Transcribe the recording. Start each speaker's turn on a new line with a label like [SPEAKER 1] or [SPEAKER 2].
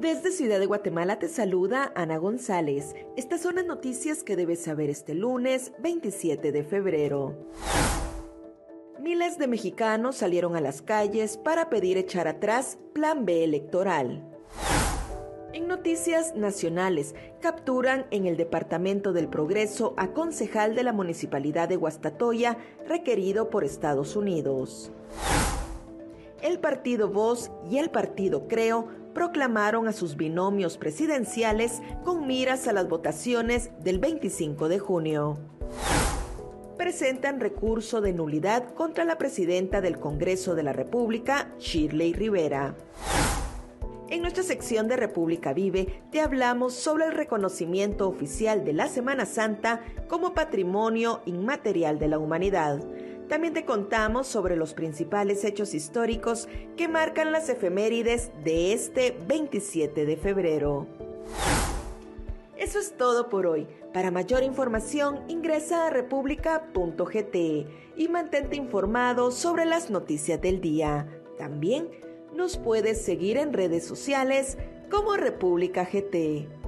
[SPEAKER 1] Desde Ciudad de Guatemala te saluda Ana González. Estas son las noticias que debes saber este lunes 27 de febrero. Miles de mexicanos salieron a las calles para pedir echar atrás Plan B electoral. En noticias nacionales, capturan en el Departamento del Progreso a concejal de la Municipalidad de Guastatoya requerido por Estados Unidos. El partido Voz y el partido Creo proclamaron a sus binomios presidenciales con miras a las votaciones del 25 de junio. Presentan recurso de nulidad contra la presidenta del Congreso de la República, Shirley Rivera. En nuestra sección de República Vive te hablamos sobre el reconocimiento oficial de la Semana Santa como patrimonio inmaterial de la humanidad. También te contamos sobre los principales hechos históricos que marcan las efemérides de este 27 de febrero. Eso es todo por hoy. Para mayor información ingresa a república.gt y mantente informado sobre las noticias del día. También nos puedes seguir en redes sociales como República GT.